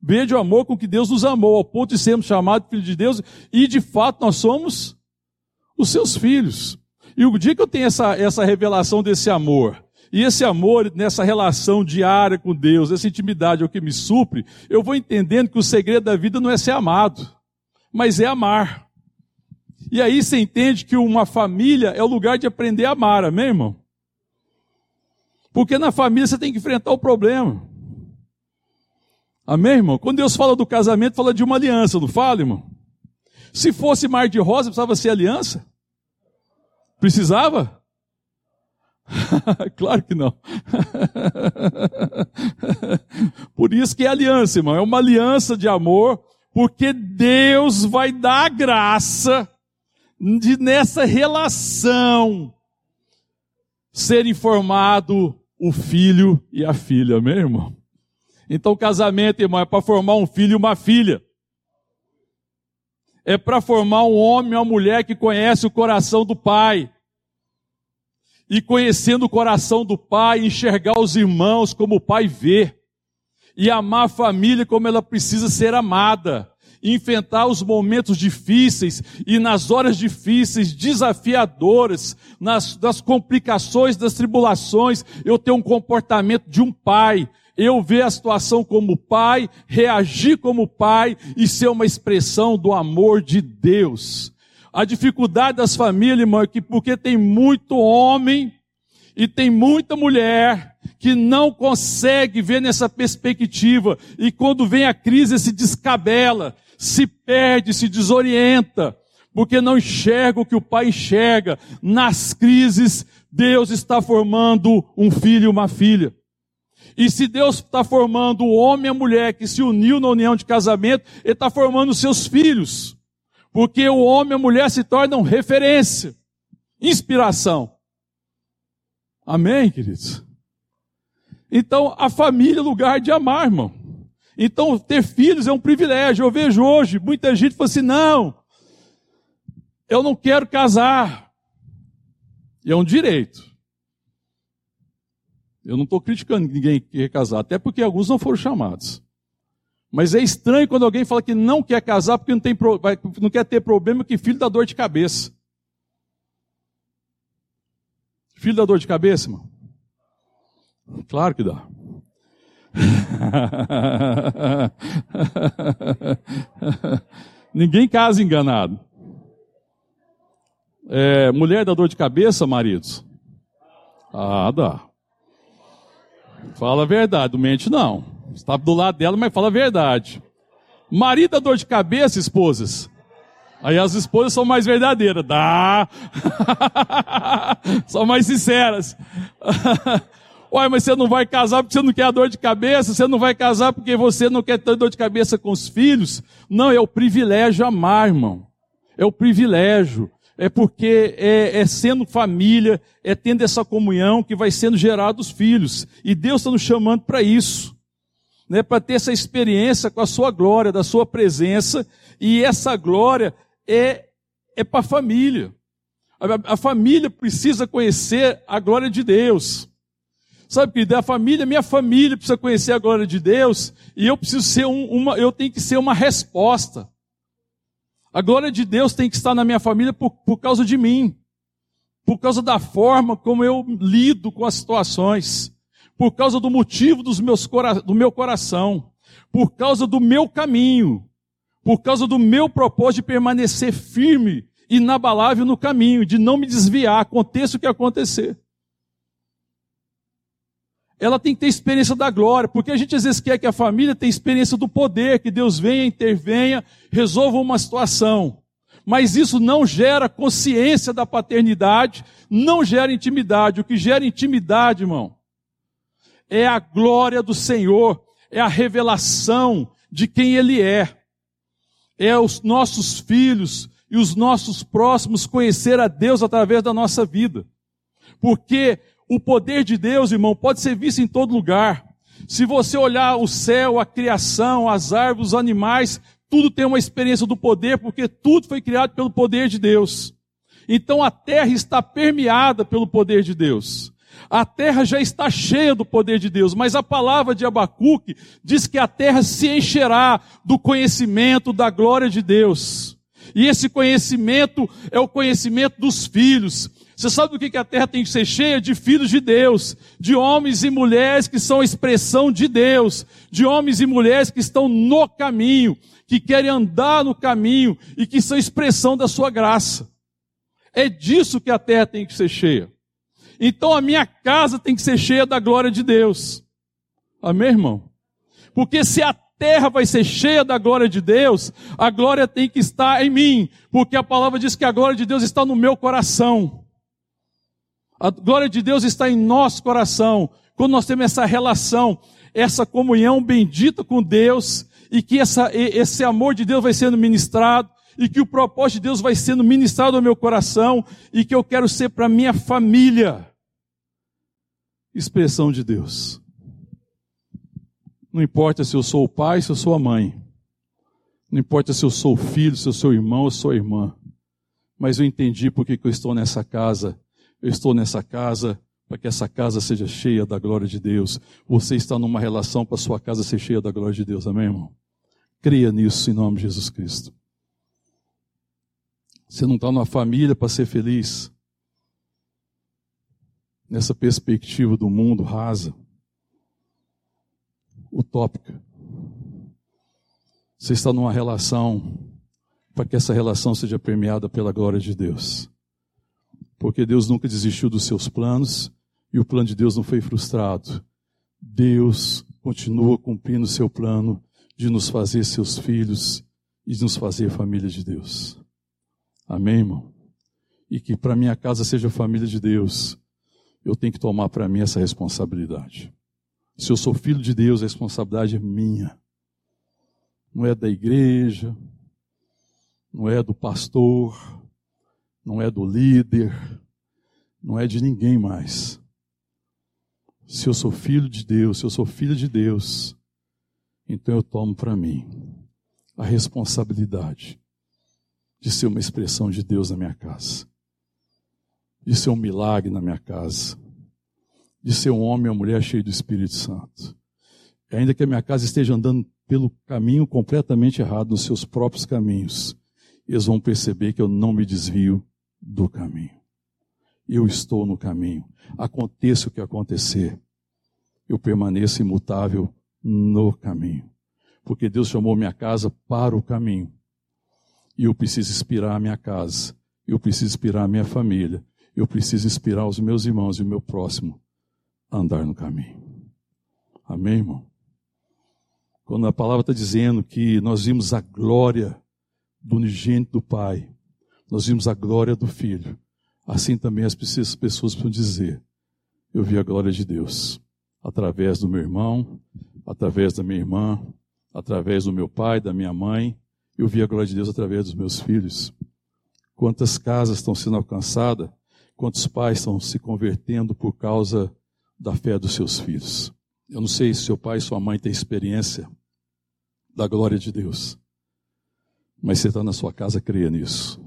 Veja o amor com que Deus nos amou, ao ponto de sermos chamados filhos de Deus, e de fato nós somos os seus filhos. E o dia que eu tenho essa, essa revelação desse amor, e esse amor, nessa relação diária com Deus, essa intimidade é o que me supre, eu vou entendendo que o segredo da vida não é ser amado, mas é amar. E aí você entende que uma família é o lugar de aprender a amar, amém, irmão? Porque na família você tem que enfrentar o problema. Amém, irmão? Quando Deus fala do casamento, fala de uma aliança, não fala, irmão? Se fosse mar de rosa, precisava ser aliança? Precisava? claro que não. Por isso que é aliança, irmão. É uma aliança de amor, porque Deus vai dar graça de nessa relação ser informado o filho e a filha, meu irmão. Então, casamento, irmão, é para formar um filho e uma filha. É para formar um homem e uma mulher que conhece o coração do pai. E conhecendo o coração do pai, enxergar os irmãos como o pai vê. E amar a família como ela precisa ser amada enfrentar os momentos difíceis e nas horas difíceis, desafiadoras, nas, nas complicações, das tribulações, eu ter um comportamento de um pai, eu ver a situação como pai, reagir como pai e ser uma expressão do amor de Deus. A dificuldade das famílias, irmão, é que porque tem muito homem e tem muita mulher que não consegue ver nessa perspectiva e quando vem a crise se descabela, se perde, se desorienta, porque não enxerga o que o pai enxerga. Nas crises, Deus está formando um filho e uma filha. E se Deus está formando o homem e a mulher que se uniu na união de casamento, Ele está formando seus filhos. Porque o homem e a mulher se tornam referência, inspiração. Amém, queridos? Então, a família é lugar de amar, irmão. Então, ter filhos é um privilégio. Eu vejo hoje muita gente fala assim: não, eu não quero casar. É um direito. Eu não estou criticando ninguém que quer casar, até porque alguns não foram chamados. Mas é estranho quando alguém fala que não quer casar porque não, tem, não quer ter problema que filho dá dor de cabeça. Filho dá dor de cabeça, irmão? Claro que dá. Ninguém casa enganado. É, mulher dá dor de cabeça, maridos? Ah, dá. Fala a verdade, mente não. Está do lado dela, mas fala a verdade. Marido dá dor de cabeça, esposas? Aí as esposas são mais verdadeiras. Dá. são mais sinceras. Uai, mas você não vai casar porque você não quer a dor de cabeça, você não vai casar porque você não quer ter dor de cabeça com os filhos. Não, é o privilégio amar, irmão. É o privilégio. É porque é, é sendo família, é tendo essa comunhão que vai sendo gerado os filhos. E Deus está nos chamando para isso. Né, para ter essa experiência com a sua glória, da sua presença. E essa glória é, é para a família. A família precisa conhecer a glória de Deus. Sabe, querido, a família, minha família precisa conhecer a glória de Deus e eu preciso ser um, uma, eu tenho que ser uma resposta. A glória de Deus tem que estar na minha família por, por causa de mim, por causa da forma como eu lido com as situações, por causa do motivo dos meus, do meu coração, por causa do meu caminho, por causa do meu propósito de permanecer firme, inabalável no caminho, de não me desviar, aconteça o que acontecer ela tem que ter experiência da glória, porque a gente às vezes quer que a família tenha experiência do poder, que Deus venha, intervenha, resolva uma situação. Mas isso não gera consciência da paternidade, não gera intimidade. O que gera intimidade, irmão, é a glória do Senhor, é a revelação de quem Ele é. É os nossos filhos e os nossos próximos conhecer a Deus através da nossa vida. Porque o poder de Deus, irmão, pode ser visto em todo lugar. Se você olhar o céu, a criação, as árvores, os animais, tudo tem uma experiência do poder, porque tudo foi criado pelo poder de Deus. Então a terra está permeada pelo poder de Deus. A terra já está cheia do poder de Deus, mas a palavra de Abacuque diz que a terra se encherá do conhecimento da glória de Deus. E esse conhecimento é o conhecimento dos filhos. Você sabe do que a terra tem que ser cheia? De filhos de Deus, de homens e mulheres que são a expressão de Deus, de homens e mulheres que estão no caminho, que querem andar no caminho e que são expressão da sua graça. É disso que a terra tem que ser cheia. Então a minha casa tem que ser cheia da glória de Deus. Amém, irmão? Porque se a terra vai ser cheia da glória de Deus, a glória tem que estar em mim, porque a palavra diz que a glória de Deus está no meu coração. A glória de Deus está em nosso coração. Quando nós temos essa relação, essa comunhão bendita com Deus, e que essa, esse amor de Deus vai sendo ministrado, e que o propósito de Deus vai sendo ministrado ao meu coração, e que eu quero ser para minha família expressão de Deus. Não importa se eu sou o pai, se eu sou a mãe. Não importa se eu sou o filho, se eu sou o irmão ou sou a irmã. Mas eu entendi porque que eu estou nessa casa eu estou nessa casa para que essa casa seja cheia da glória de Deus. Você está numa relação para sua casa ser cheia da glória de Deus, amém, irmão? Creia nisso em nome de Jesus Cristo. Você não está numa família para ser feliz. Nessa perspectiva do mundo rasa, utópica. Você está numa relação para que essa relação seja permeada pela glória de Deus porque Deus nunca desistiu dos seus planos e o plano de Deus não foi frustrado. Deus continua cumprindo o seu plano de nos fazer seus filhos e de nos fazer família de Deus. Amém, irmão? E que para minha casa seja família de Deus, eu tenho que tomar para mim essa responsabilidade. Se eu sou filho de Deus, a responsabilidade é minha. Não é da igreja, não é do pastor, não é do líder, não é de ninguém mais. Se eu sou filho de Deus, se eu sou filha de Deus, então eu tomo para mim a responsabilidade de ser uma expressão de Deus na minha casa, de ser um milagre na minha casa, de ser um homem ou mulher cheio do Espírito Santo. E ainda que a minha casa esteja andando pelo caminho completamente errado, nos seus próprios caminhos, eles vão perceber que eu não me desvio do caminho. Eu estou no caminho. Aconteça o que acontecer, eu permaneço imutável no caminho. Porque Deus chamou minha casa para o caminho. E eu preciso inspirar a minha casa. Eu preciso inspirar a minha família. Eu preciso inspirar os meus irmãos e o meu próximo a andar no caminho. Amém, irmão? Quando a palavra está dizendo que nós vimos a glória do unigênito do Pai, nós vimos a glória do Filho, assim também as pessoas precisam dizer: Eu vi a glória de Deus através do meu irmão, através da minha irmã, através do meu pai, da minha mãe. Eu vi a glória de Deus através dos meus filhos. Quantas casas estão sendo alcançadas, quantos pais estão se convertendo por causa da fé dos seus filhos. Eu não sei se seu pai e sua mãe têm experiência da glória de Deus, mas você está na sua casa, creia nisso,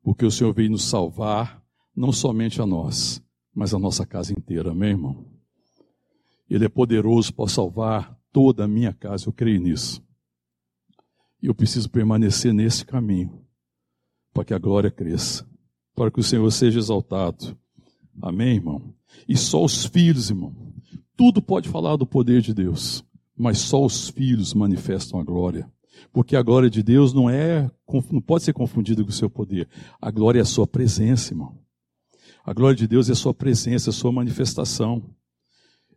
porque o Senhor veio nos salvar, não somente a nós, mas a nossa casa inteira, amém, irmão? Ele é poderoso para salvar toda a minha casa, eu creio nisso. E eu preciso permanecer nesse caminho, para que a glória cresça, para que o Senhor seja exaltado. Amém, irmão? E só os filhos, irmão. Tudo pode falar do poder de Deus, mas só os filhos manifestam a glória. Porque a glória de Deus não é, não pode ser confundida com o seu poder. A glória é a sua presença, irmão. A glória de Deus é a sua presença, a sua manifestação.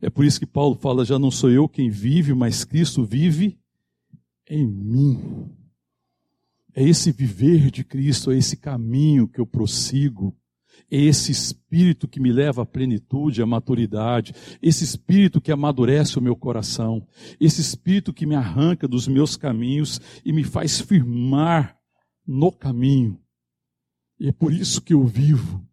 É por isso que Paulo fala: já não sou eu quem vive, mas Cristo vive em mim. É esse viver de Cristo, é esse caminho que eu prossigo, é esse espírito que me leva à plenitude, à maturidade, esse espírito que amadurece o meu coração, esse espírito que me arranca dos meus caminhos e me faz firmar no caminho. E é por isso que eu vivo.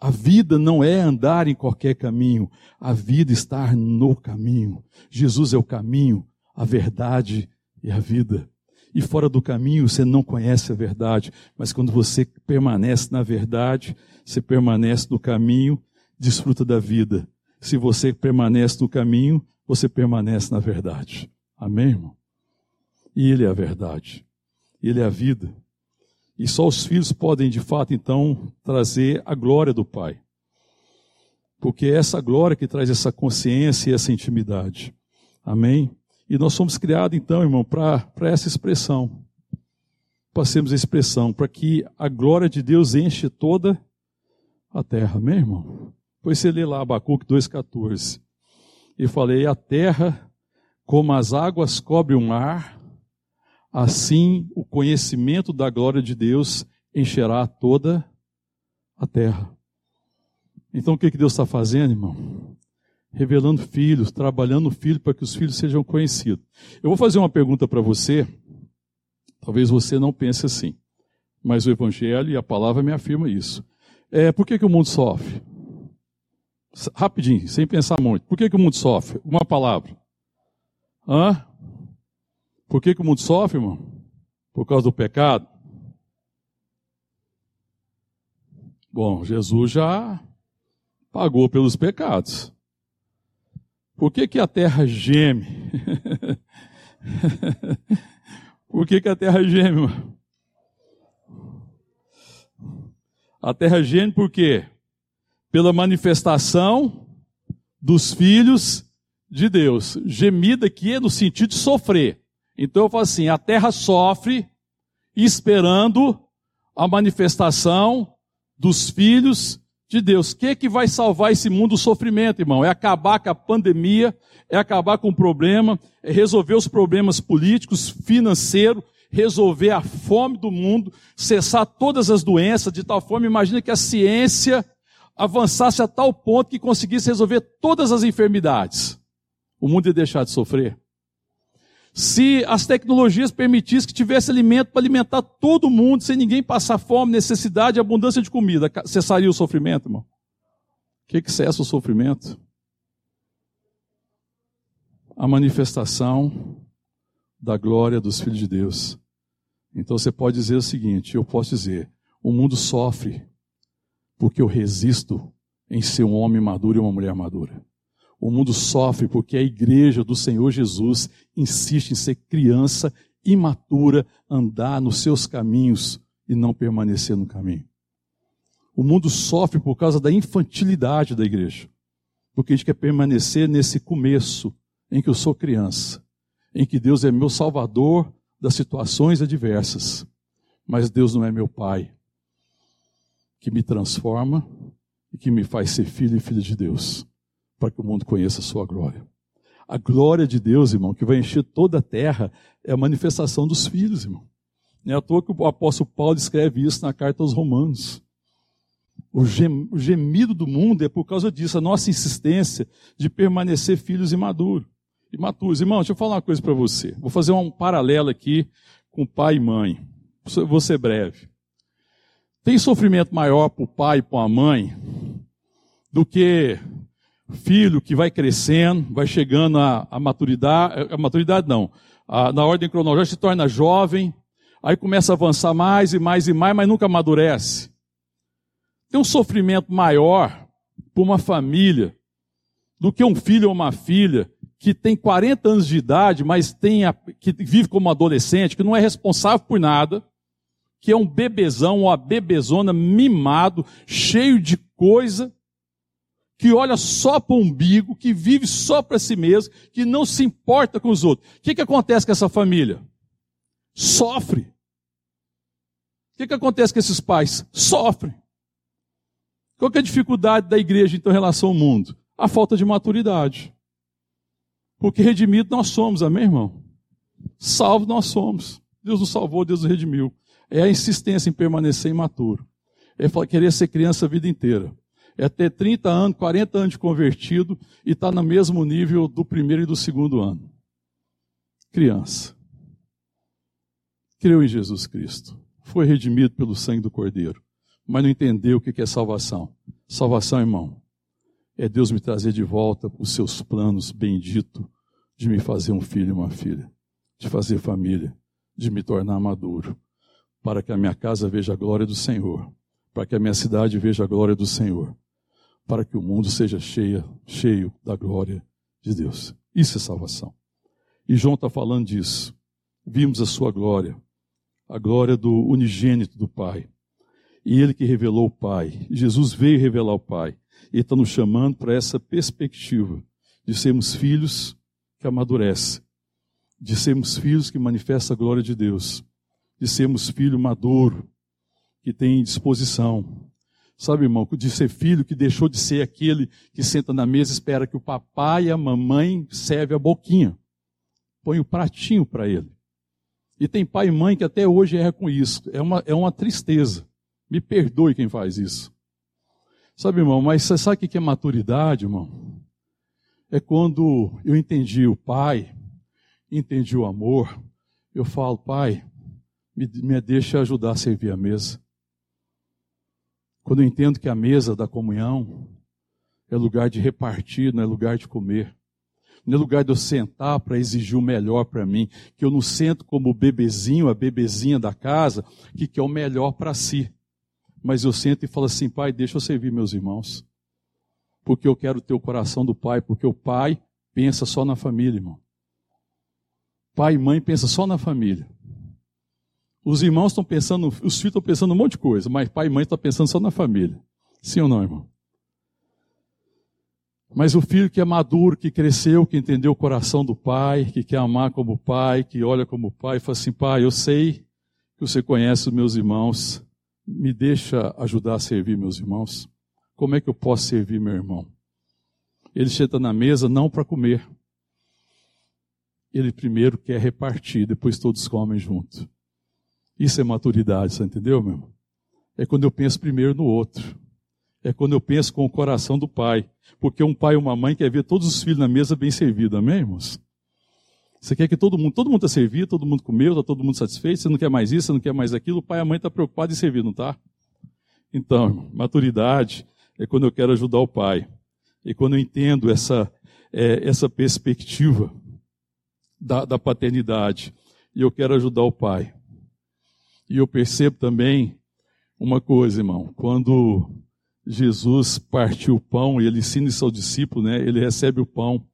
A vida não é andar em qualquer caminho, a vida está no caminho. Jesus é o caminho, a verdade e a vida. E fora do caminho você não conhece a verdade, mas quando você permanece na verdade, você permanece no caminho, desfruta da vida. Se você permanece no caminho, você permanece na verdade. Amém, irmão? E Ele é a verdade, Ele é a vida. E só os filhos podem, de fato, então, trazer a glória do Pai. Porque é essa glória que traz essa consciência e essa intimidade. Amém? E nós somos criados, então, irmão, para essa expressão. Passemos a expressão, para que a glória de Deus enche toda a terra. Amém, irmão? Pois você lê lá Abacuque 2,14. E falei, a terra, como as águas cobrem o mar, assim o conhecimento da glória de Deus encherá toda a terra. Então o que, que Deus está fazendo, irmão? Revelando filhos, trabalhando filho para que os filhos sejam conhecidos. Eu vou fazer uma pergunta para você, talvez você não pense assim, mas o Evangelho e a palavra me afirma isso. É, por que, que o mundo sofre? Rapidinho, sem pensar muito. Por que, que o mundo sofre? Uma palavra. Hã? Por que, que o mundo sofre, irmão? Por causa do pecado? Bom, Jesus já pagou pelos pecados. Por que, que a terra geme? Por que, que a terra geme? Irmão? A terra geme por quê? Pela manifestação dos filhos de Deus. Gemida aqui é no sentido de sofrer. Então eu falo assim: a terra sofre esperando a manifestação dos filhos de Deus. O que, que vai salvar esse mundo do sofrimento, irmão? É acabar com a pandemia, é acabar com o problema, é resolver os problemas políticos, financeiros, resolver a fome do mundo, cessar todas as doenças, de tal forma, imagina que a ciência avançasse a tal ponto que conseguisse resolver todas as enfermidades. O mundo ia deixar de sofrer se as tecnologias permitissem que tivesse alimento para alimentar todo mundo, sem ninguém passar fome, necessidade abundância de comida, cessaria o sofrimento, irmão? O que, que cessa o sofrimento? A manifestação da glória dos filhos de Deus. Então você pode dizer o seguinte: eu posso dizer, o mundo sofre porque eu resisto em ser um homem maduro e uma mulher madura. O mundo sofre porque a igreja do Senhor Jesus insiste em ser criança imatura, andar nos seus caminhos e não permanecer no caminho. O mundo sofre por causa da infantilidade da igreja. Porque a gente quer permanecer nesse começo em que eu sou criança, em que Deus é meu salvador das situações adversas, mas Deus não é meu pai, que me transforma e que me faz ser filho e filha de Deus, para que o mundo conheça a sua glória. A glória de Deus, irmão, que vai encher toda a terra, é a manifestação dos filhos, irmão. Não é à toa que o apóstolo Paulo escreve isso na carta aos Romanos. O gemido do mundo é por causa disso, a nossa insistência de permanecer filhos imaturos. Imaturos. Irmão, deixa eu falar uma coisa para você. Vou fazer um paralelo aqui com pai e mãe. Vou ser breve. Tem sofrimento maior para o pai e para a mãe do que filho que vai crescendo, vai chegando à, maturidade, a maturidade não, a, na ordem cronológica se torna jovem, aí começa a avançar mais e mais e mais, mas nunca amadurece. Tem um sofrimento maior para uma família do que um filho ou uma filha que tem 40 anos de idade, mas tem a, que vive como adolescente, que não é responsável por nada, que é um bebezão ou a bebezona mimado, cheio de coisa, que olha só para o umbigo, que vive só para si mesmo, que não se importa com os outros. O que, que acontece com essa família? Sofre. O que, que acontece com esses pais? Sofrem. Qual é a dificuldade da igreja então, em relação ao mundo? A falta de maturidade. Porque redimido nós somos, amém, irmão? Salvo nós somos. Deus nos salvou, Deus nos redimiu. É a insistência em permanecer imaturo. É querer ser criança a vida inteira é ter 30 anos, 40 anos de convertido e estar tá no mesmo nível do primeiro e do segundo ano. Criança. Creu em Jesus Cristo. Foi redimido pelo sangue do Cordeiro. Mas não entendeu o que é salvação. Salvação, irmão, é Deus me trazer de volta os seus planos bendito de me fazer um filho e uma filha, de fazer família, de me tornar maduro, para que a minha casa veja a glória do Senhor, para que a minha cidade veja a glória do Senhor, para que o mundo seja cheia, cheio da glória de Deus. Isso é salvação. E João está falando disso. Vimos a sua glória, a glória do unigênito do Pai. E ele que revelou o Pai. Jesus veio revelar o Pai. E está nos chamando para essa perspectiva de sermos filhos que amadurecem, de sermos filhos que manifestam a glória de Deus, de sermos filho maduro, que tem disposição, Sabe, irmão, de ser filho que deixou de ser aquele que senta na mesa e espera que o papai e a mamãe serve a boquinha. Põe o pratinho para ele. E tem pai e mãe que até hoje erra com isso. É uma, é uma tristeza. Me perdoe quem faz isso. Sabe, irmão, mas você sabe o que é maturidade, irmão? É quando eu entendi o pai, entendi o amor, eu falo, pai, me, me deixa ajudar a servir a mesa. Quando eu entendo que a mesa da comunhão é lugar de repartir, não é lugar de comer. Não é lugar de eu sentar para exigir o melhor para mim. Que eu não sento como o bebezinho, a bebezinha da casa, que quer o melhor para si. Mas eu sento e falo assim, pai, deixa eu servir meus irmãos. Porque eu quero ter o coração do pai, porque o pai pensa só na família, irmão. Pai e mãe pensa só na família. Os irmãos estão pensando, os filhos estão pensando um monte de coisa, mas pai e mãe estão pensando só na família. Sim ou não, irmão? Mas o filho que é maduro, que cresceu, que entendeu o coração do pai, que quer amar como pai, que olha como pai, fala assim: pai, eu sei que você conhece os meus irmãos, me deixa ajudar a servir meus irmãos. Como é que eu posso servir meu irmão? Ele senta na mesa não para comer. Ele primeiro quer repartir, depois todos comem junto. Isso é maturidade, você entendeu, meu irmão? É quando eu penso primeiro no outro. É quando eu penso com o coração do pai. Porque um pai e uma mãe quer ver todos os filhos na mesa bem servidos, amém, irmãos? Você quer que todo mundo, todo mundo está servido, todo mundo comeu, está todo mundo satisfeito, você não quer mais isso, você não quer mais aquilo, o pai e a mãe estão tá preocupados em servir, não está? Então, maturidade é quando eu quero ajudar o pai. E quando eu entendo essa, é, essa perspectiva da, da paternidade, e eu quero ajudar o pai. E eu percebo também uma coisa, irmão, quando Jesus partiu o pão e ele ensina ao discípulo, né? Ele recebe o pão.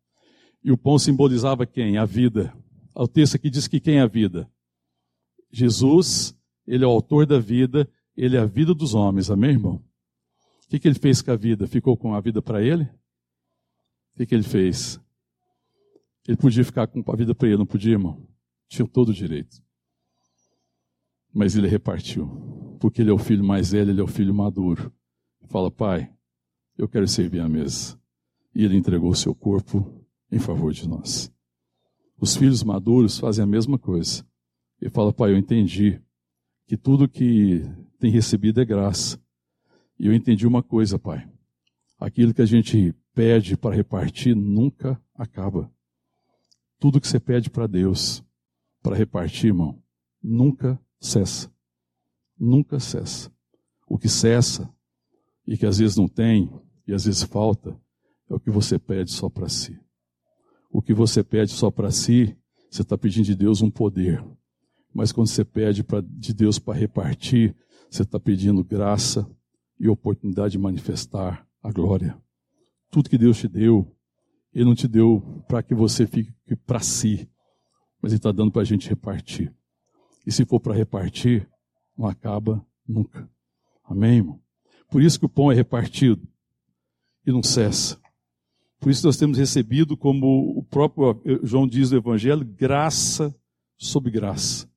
E o pão simbolizava quem? A vida. O texto aqui diz que quem é a vida? Jesus, ele é o autor da vida, ele é a vida dos homens, amém, irmão? O que, que ele fez com a vida? Ficou com a vida para ele? O que, que ele fez? Ele podia ficar com a vida para ele, não podia, irmão? Tinha todo o direito. Mas ele repartiu, porque ele é o filho mais velho, ele é o filho maduro. Fala, pai, eu quero servir a mesa. E ele entregou o seu corpo em favor de nós. Os filhos maduros fazem a mesma coisa. Ele fala, pai, eu entendi que tudo que tem recebido é graça. E eu entendi uma coisa, pai. Aquilo que a gente pede para repartir nunca acaba. Tudo que você pede para Deus, para repartir, irmão, nunca cessa. Nunca cessa. O que cessa e que às vezes não tem e às vezes falta é o que você pede só para si. O que você pede só para si, você está pedindo de Deus um poder. Mas quando você pede pra, de Deus para repartir, você está pedindo graça e oportunidade de manifestar a glória. Tudo que Deus te deu, Ele não te deu para que você fique para si, mas Ele está dando para a gente repartir. E se for para repartir, não acaba nunca. Amém, irmão? Por isso que o pão é repartido e não cessa. Por isso nós temos recebido, como o próprio João diz no Evangelho, graça sobre graça.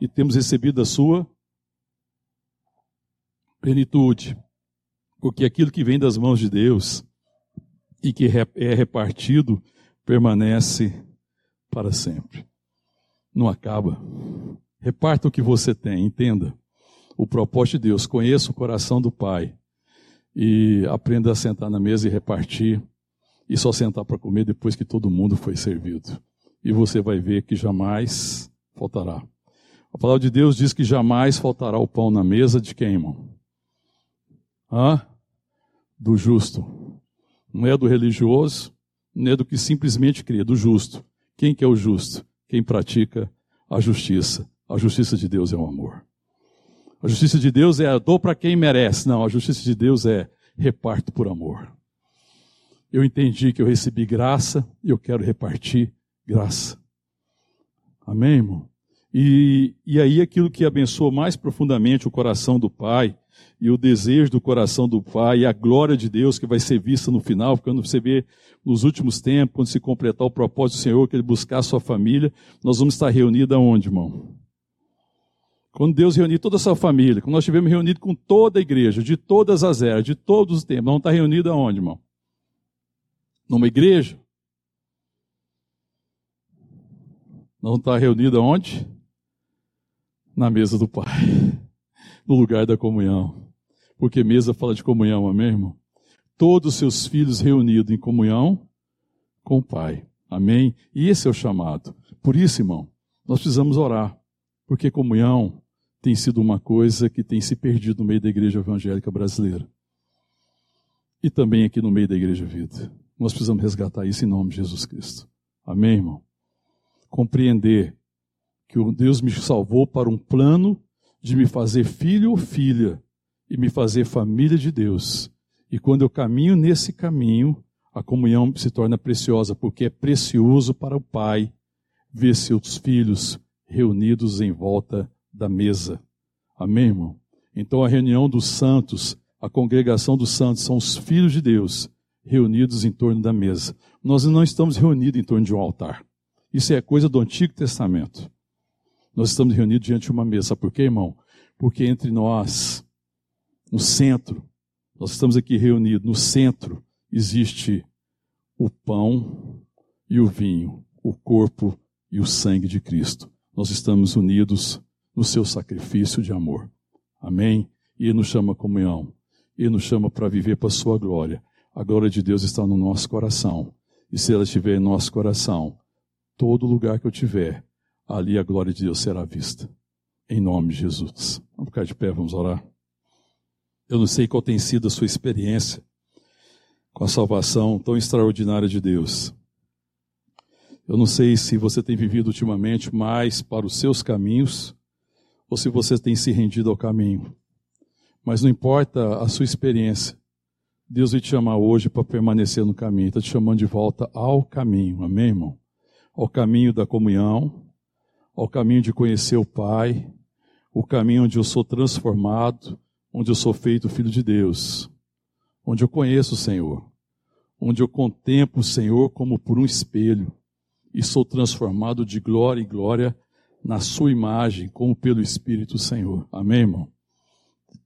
E temos recebido a sua plenitude. Porque aquilo que vem das mãos de Deus e que é repartido permanece para sempre. Não acaba. Reparta o que você tem, entenda. O propósito de Deus, conheça o coração do Pai e aprenda a sentar na mesa e repartir e só sentar para comer depois que todo mundo foi servido. E você vai ver que jamais faltará. A palavra de Deus diz que jamais faltará o pão na mesa de quem, irmão? Hã? Do justo. Não é do religioso, não é do que simplesmente crê, do justo. Quem que é o justo? Quem pratica a justiça. A justiça de Deus é o amor. A justiça de Deus é dou para quem merece. Não, a justiça de Deus é reparto por amor. Eu entendi que eu recebi graça e eu quero repartir graça. Amém, irmão? E, e aí aquilo que abençoa mais profundamente o coração do Pai e o desejo do coração do Pai e a glória de Deus que vai ser vista no final, quando você vê nos últimos tempos, quando se completar o propósito do Senhor, que Ele buscar a sua família, nós vamos estar reunidos aonde, irmão? Quando Deus reunir toda a sua família, quando nós estivermos reunidos com toda a igreja, de todas as eras, de todos os tempos, nós vamos estar reunidos aonde, irmão? Numa igreja? Nós vamos estar reunidos aonde? Na mesa do Pai, no lugar da comunhão porque mesa fala de comunhão, amém, irmão? Todos os seus filhos reunidos em comunhão com o Pai, amém? E esse é o chamado. Por isso, irmão, nós precisamos orar, porque comunhão tem sido uma coisa que tem se perdido no meio da igreja evangélica brasileira. E também aqui no meio da igreja vida. Nós precisamos resgatar isso em nome de Jesus Cristo. Amém, irmão? Compreender que o Deus me salvou para um plano de me fazer filho ou filha e me fazer família de Deus. E quando eu caminho nesse caminho, a comunhão se torna preciosa, porque é precioso para o Pai ver seus filhos reunidos em volta da mesa. Amém, irmão? Então a reunião dos santos, a congregação dos santos, são os filhos de Deus reunidos em torno da mesa. Nós não estamos reunidos em torno de um altar. Isso é coisa do Antigo Testamento. Nós estamos reunidos diante de uma mesa. Sabe por quê, irmão? Porque entre nós no centro, nós estamos aqui reunidos, no centro existe o pão e o vinho, o corpo e o sangue de Cristo. Nós estamos unidos no seu sacrifício de amor. Amém? E nos chama a comunhão. Ele nos chama para viver para a sua glória. A glória de Deus está no nosso coração. E se ela estiver em nosso coração, todo lugar que eu tiver, ali a glória de Deus será vista. Em nome de Jesus. Vamos ficar de pé, vamos orar. Eu não sei qual tem sido a sua experiência com a salvação tão extraordinária de Deus. Eu não sei se você tem vivido ultimamente mais para os seus caminhos ou se você tem se rendido ao caminho. Mas não importa a sua experiência, Deus vai te chamar hoje para permanecer no caminho, está te chamando de volta ao caminho, amém, irmão? Ao caminho da comunhão, ao caminho de conhecer o Pai, o caminho onde eu sou transformado, onde eu sou feito filho de Deus, onde eu conheço o Senhor, onde eu contemplo o Senhor como por um espelho e sou transformado de glória em glória na sua imagem, como pelo Espírito Senhor. Amém, irmão?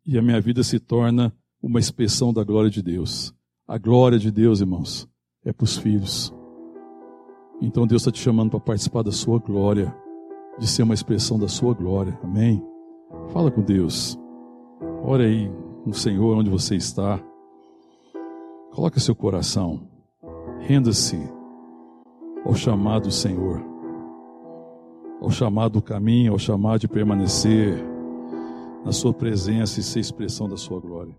E a minha vida se torna uma expressão da glória de Deus. A glória de Deus, irmãos, é para os filhos. Então Deus está te chamando para participar da sua glória, de ser uma expressão da sua glória. Amém? Fala com Deus. Ora aí no Senhor onde você está. Coloque seu coração. Renda-se ao chamado do Senhor. Ao chamado do caminho, ao chamado de permanecer na sua presença e ser expressão da sua glória.